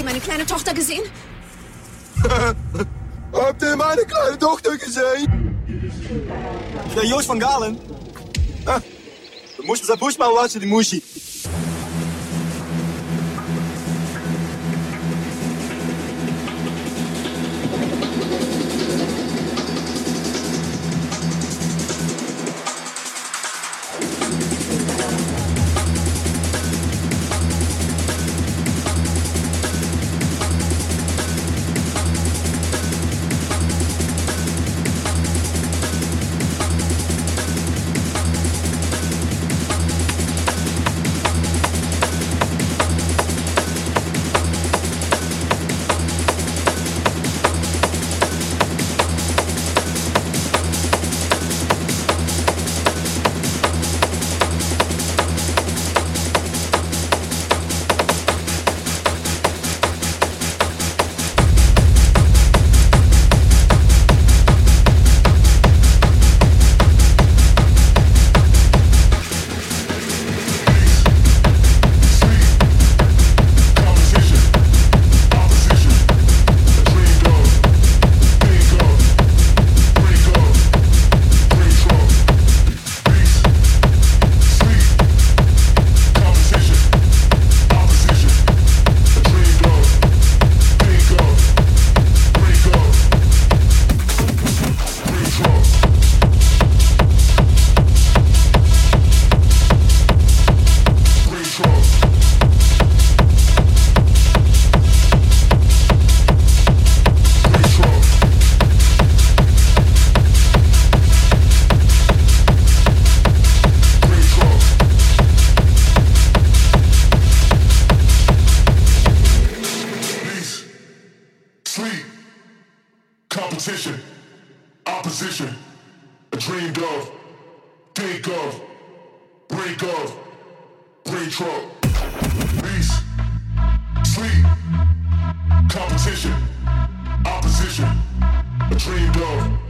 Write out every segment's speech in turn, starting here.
ihr meine kleine Tochter gesehen? Habt ihr meine kleine Tochter gesehen? Ik ben Joost van Galen. We moesten zijn poes maar watchen, die moesie. dreamed of.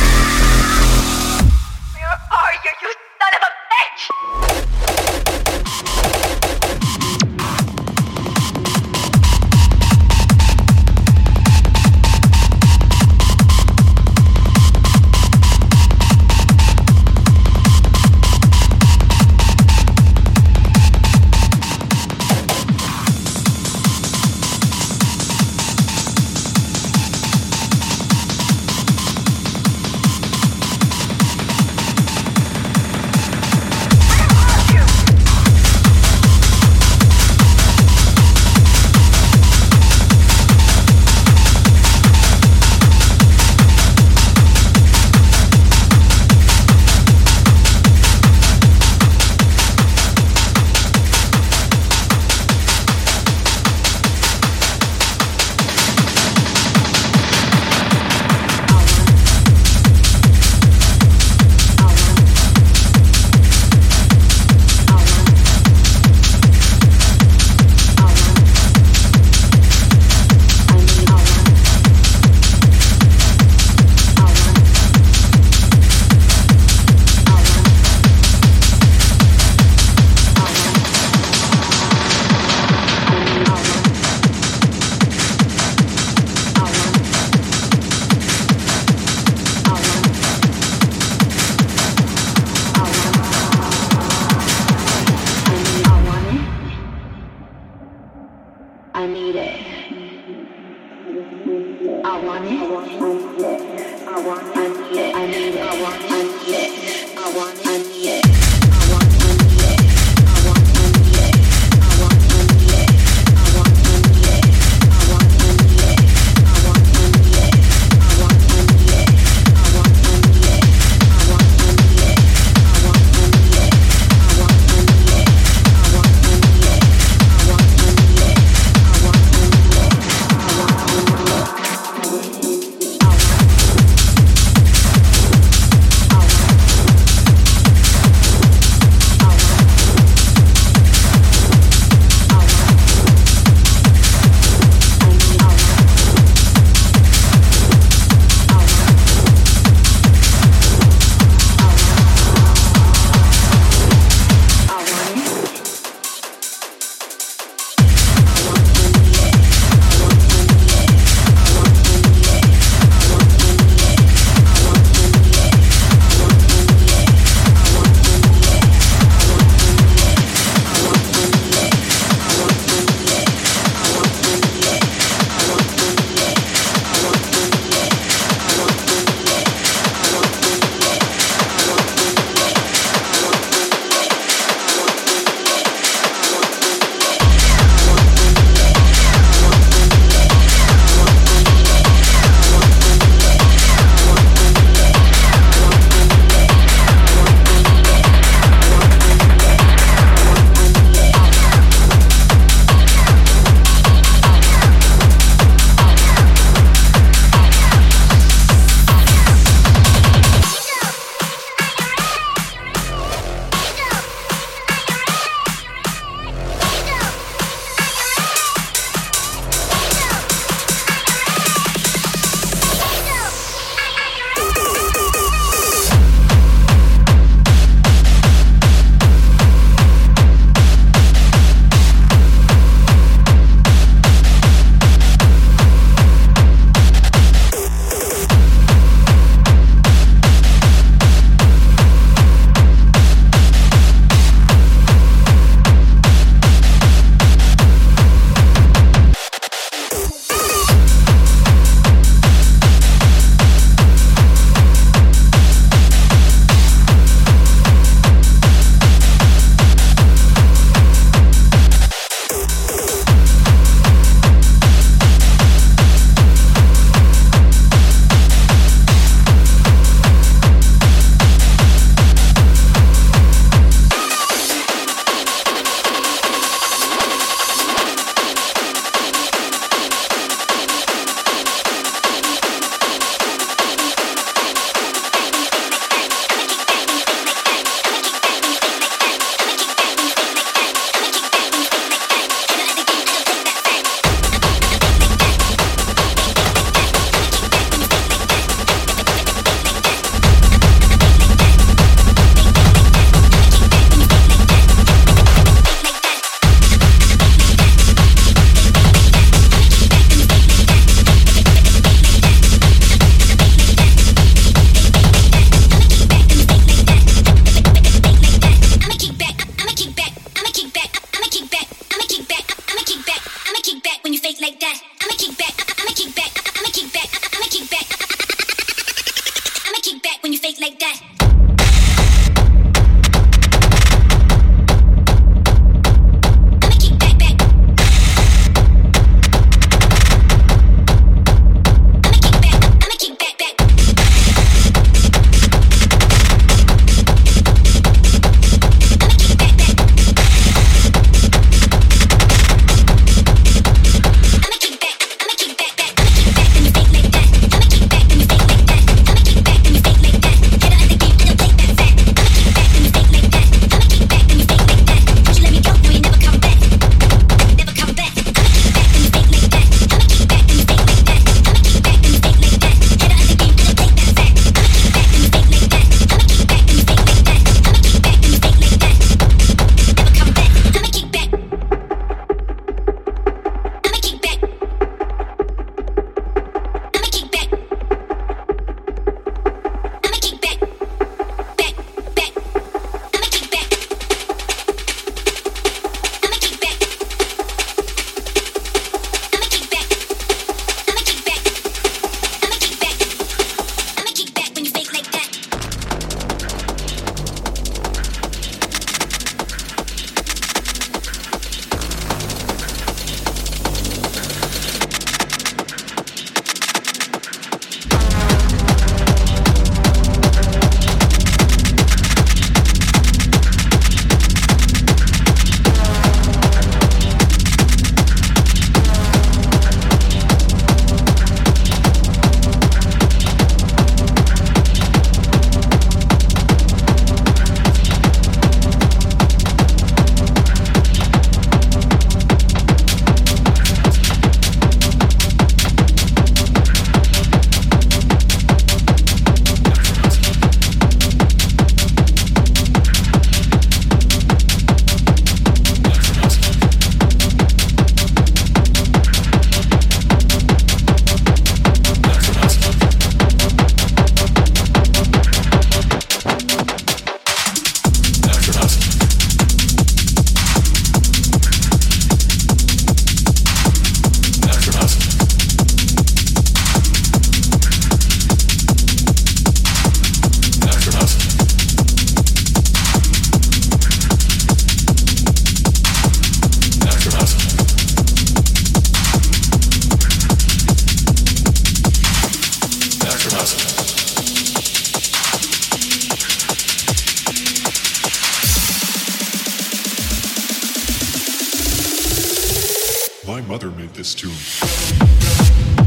mother made this tune.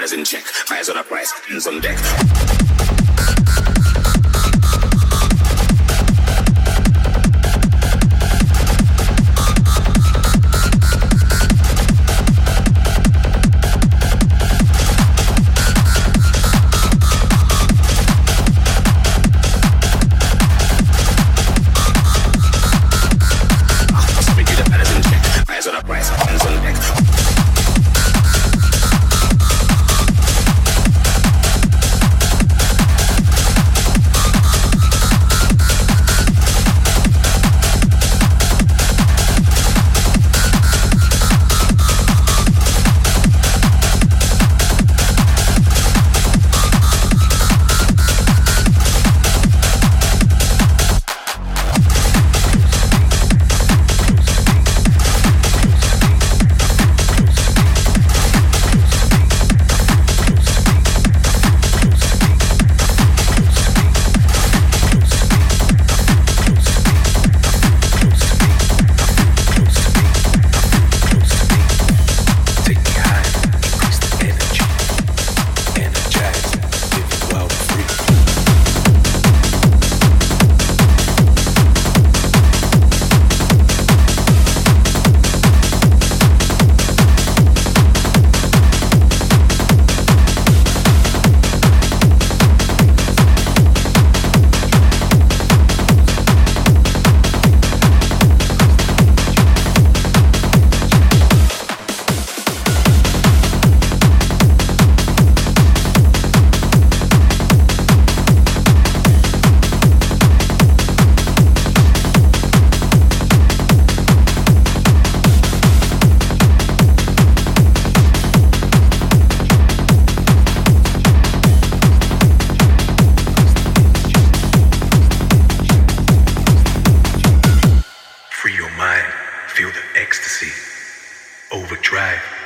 Manners in check, fires on a price, ends on deck.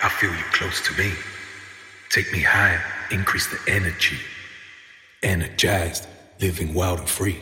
I feel you close to me. Take me higher, increase the energy. Energized, living wild and free.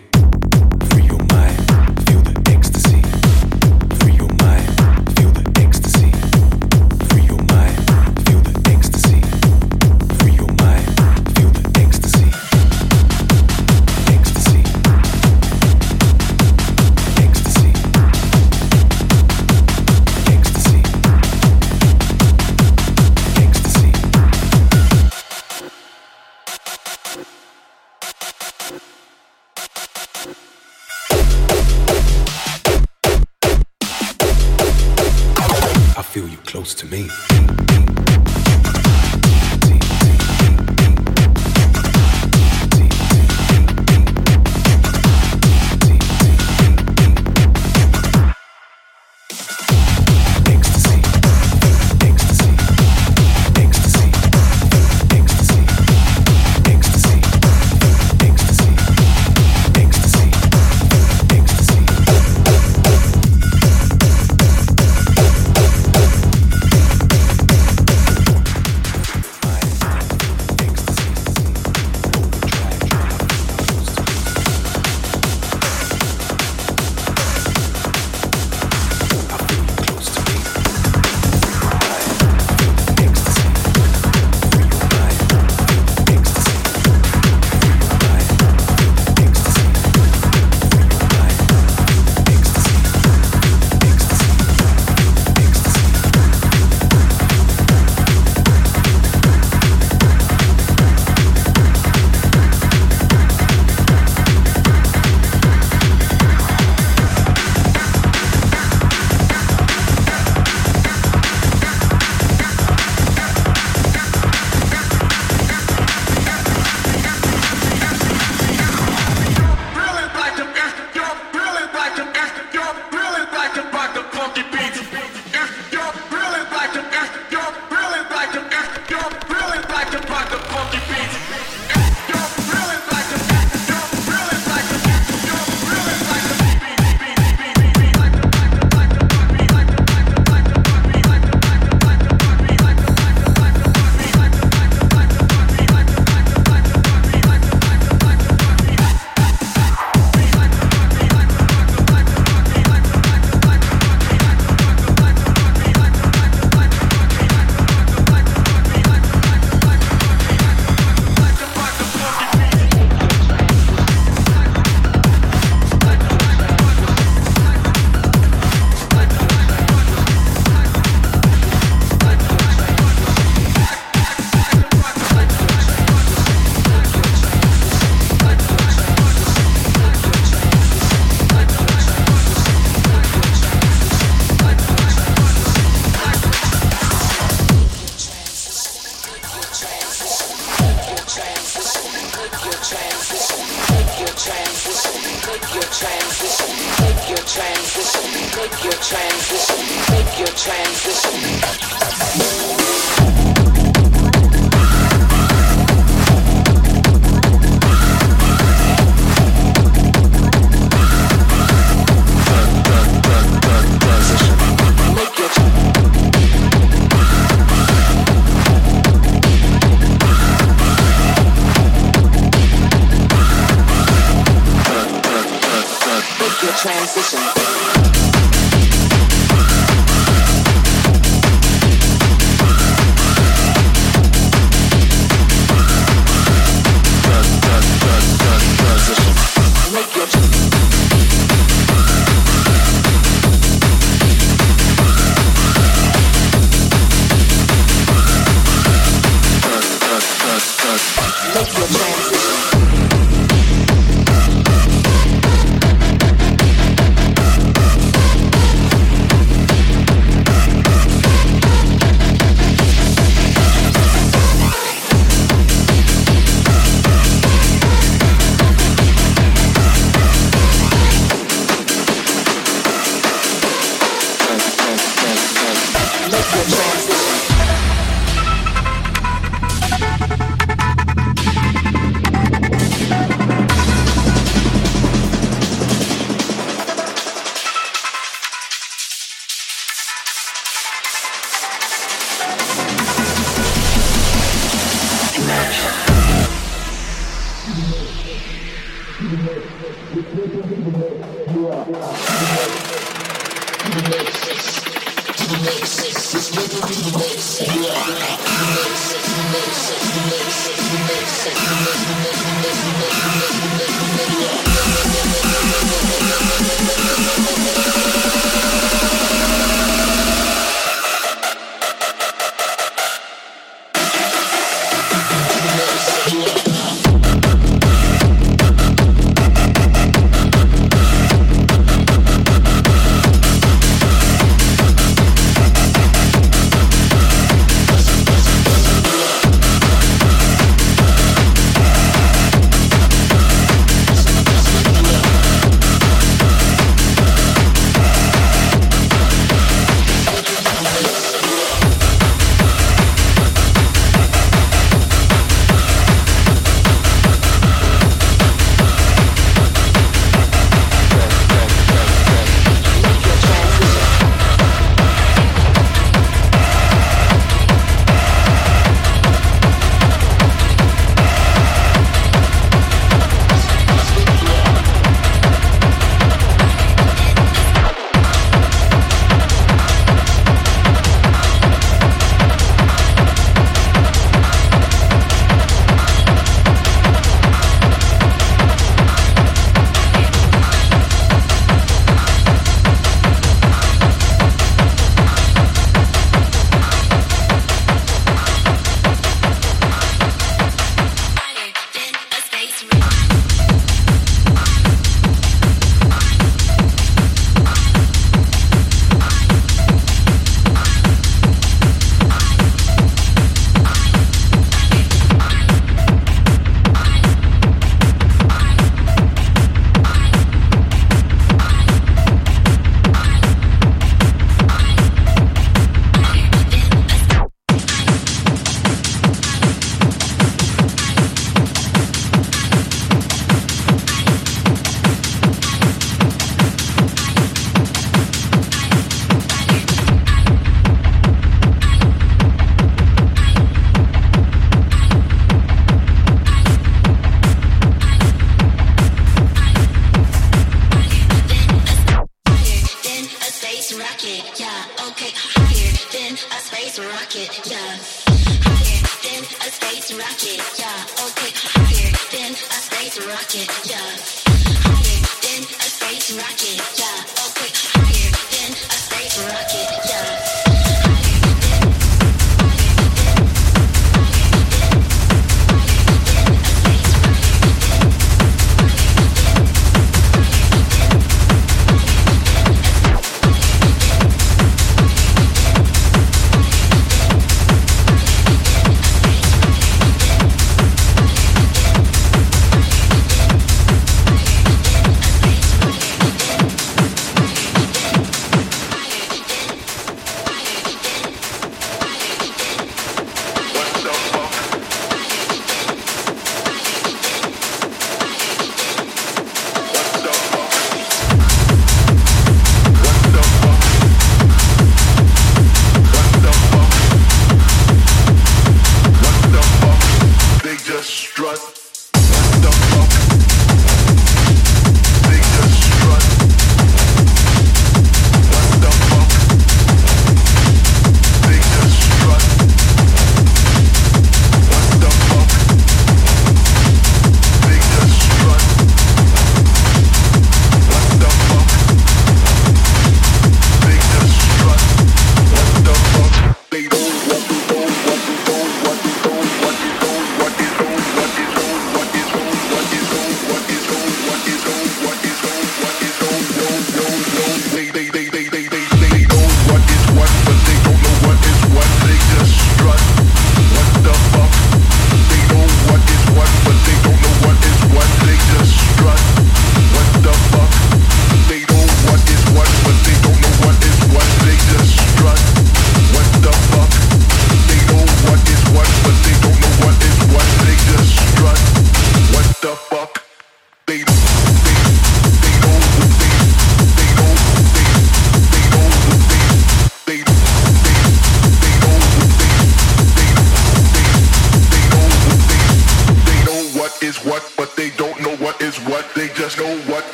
let your jams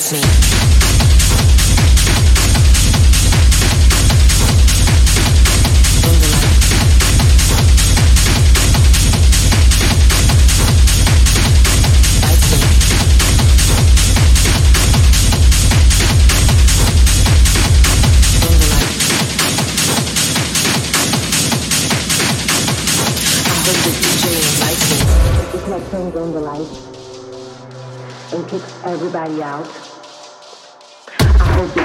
with me. turns on the lights and kicks everybody out.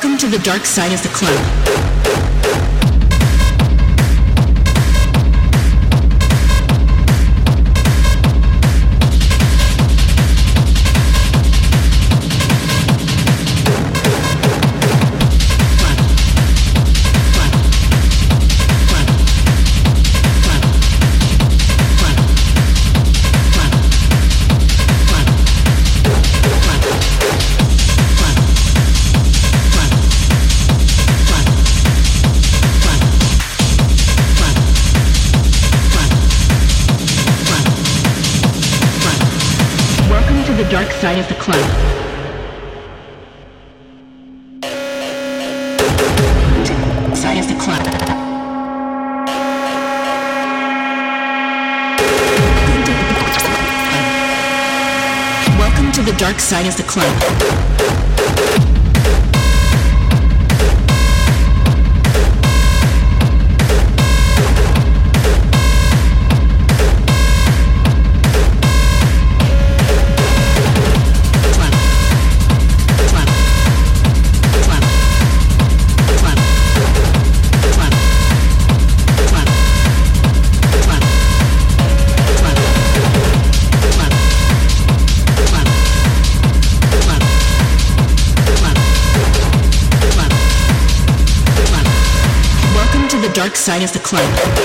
Welcome to the dark side of the club. outside of the club.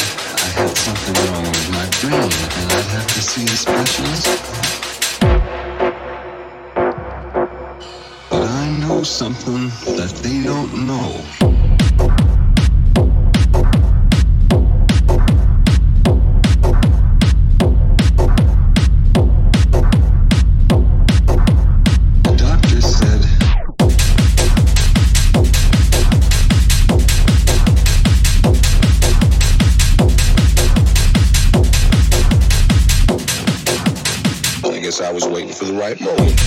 I had something wrong with my brain and I have to see a specialist. But I know something that they don't know. for the right moment.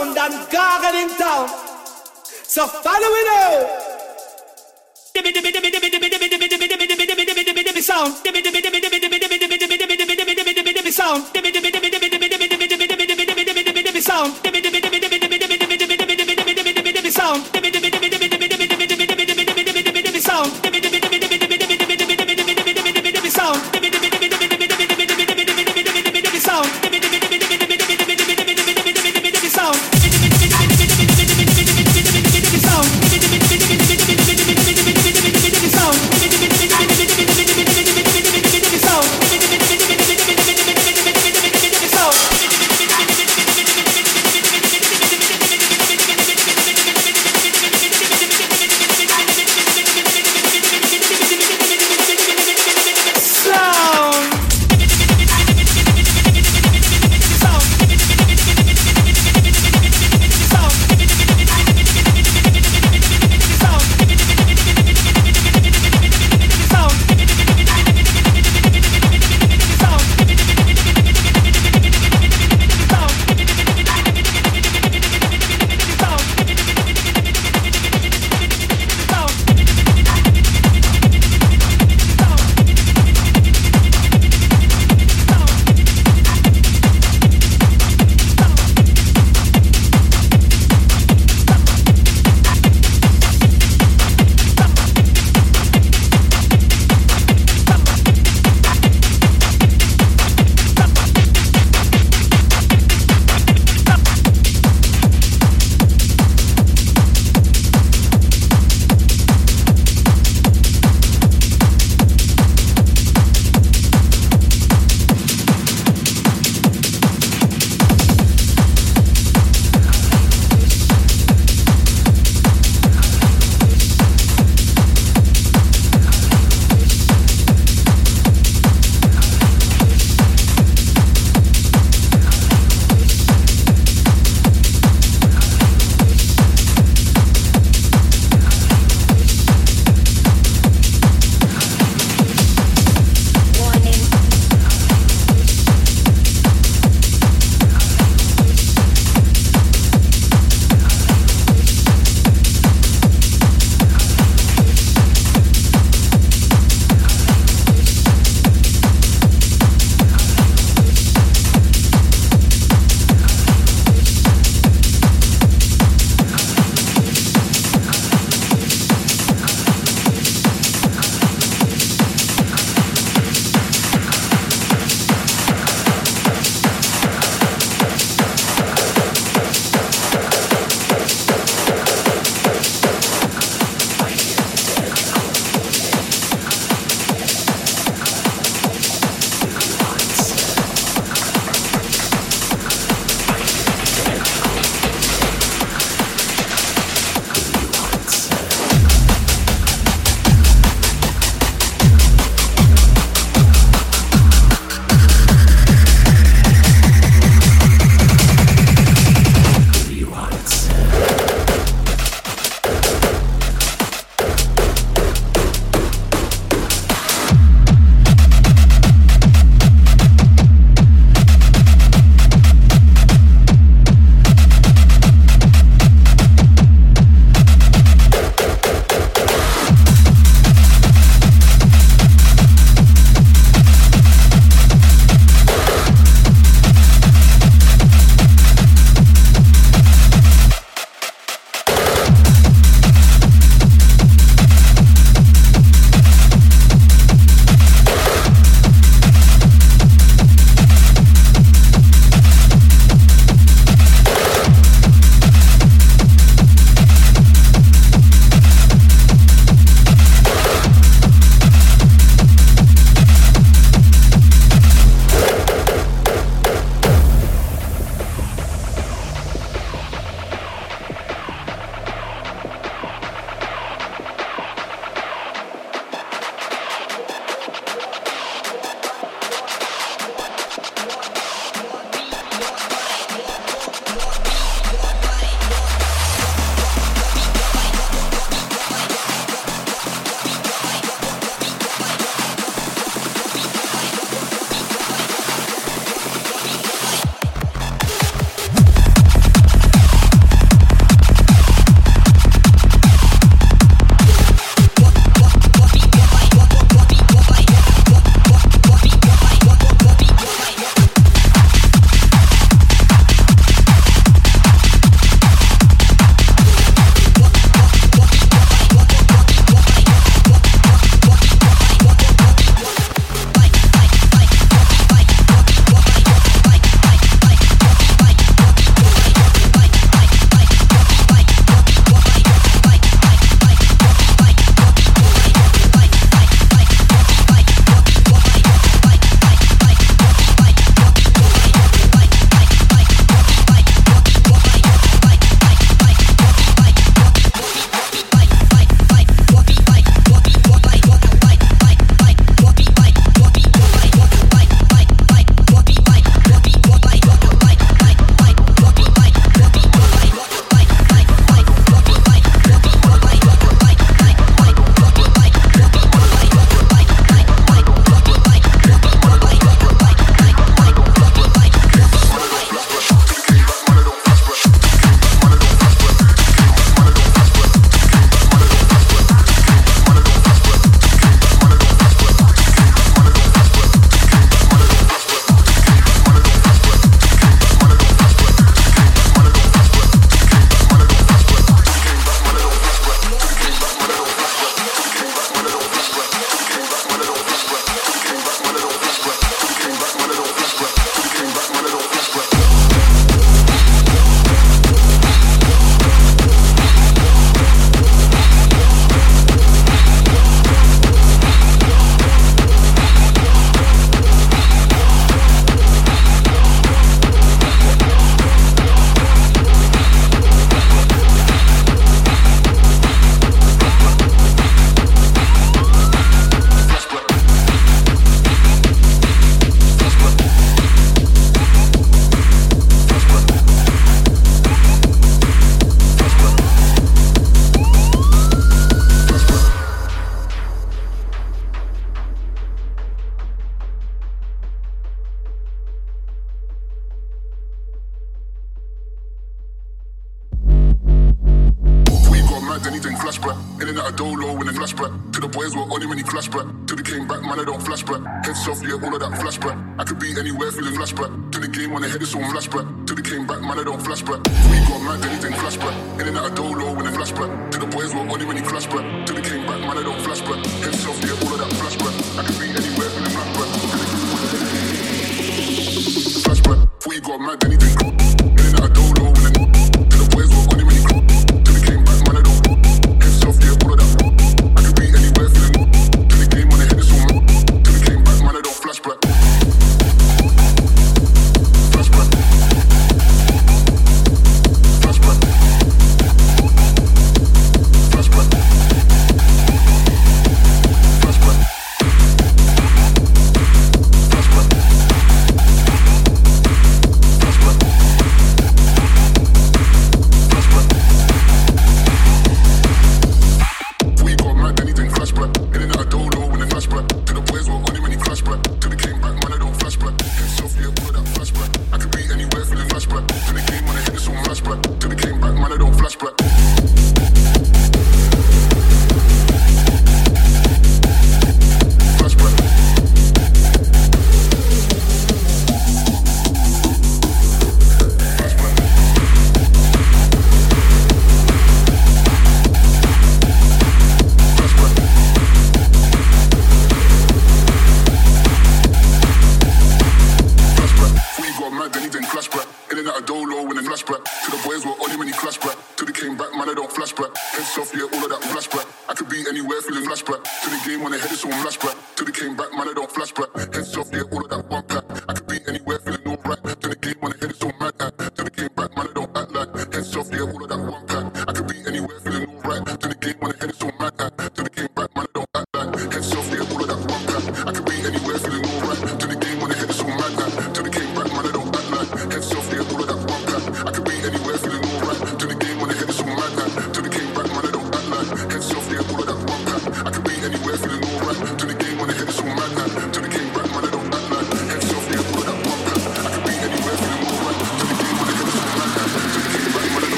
sound and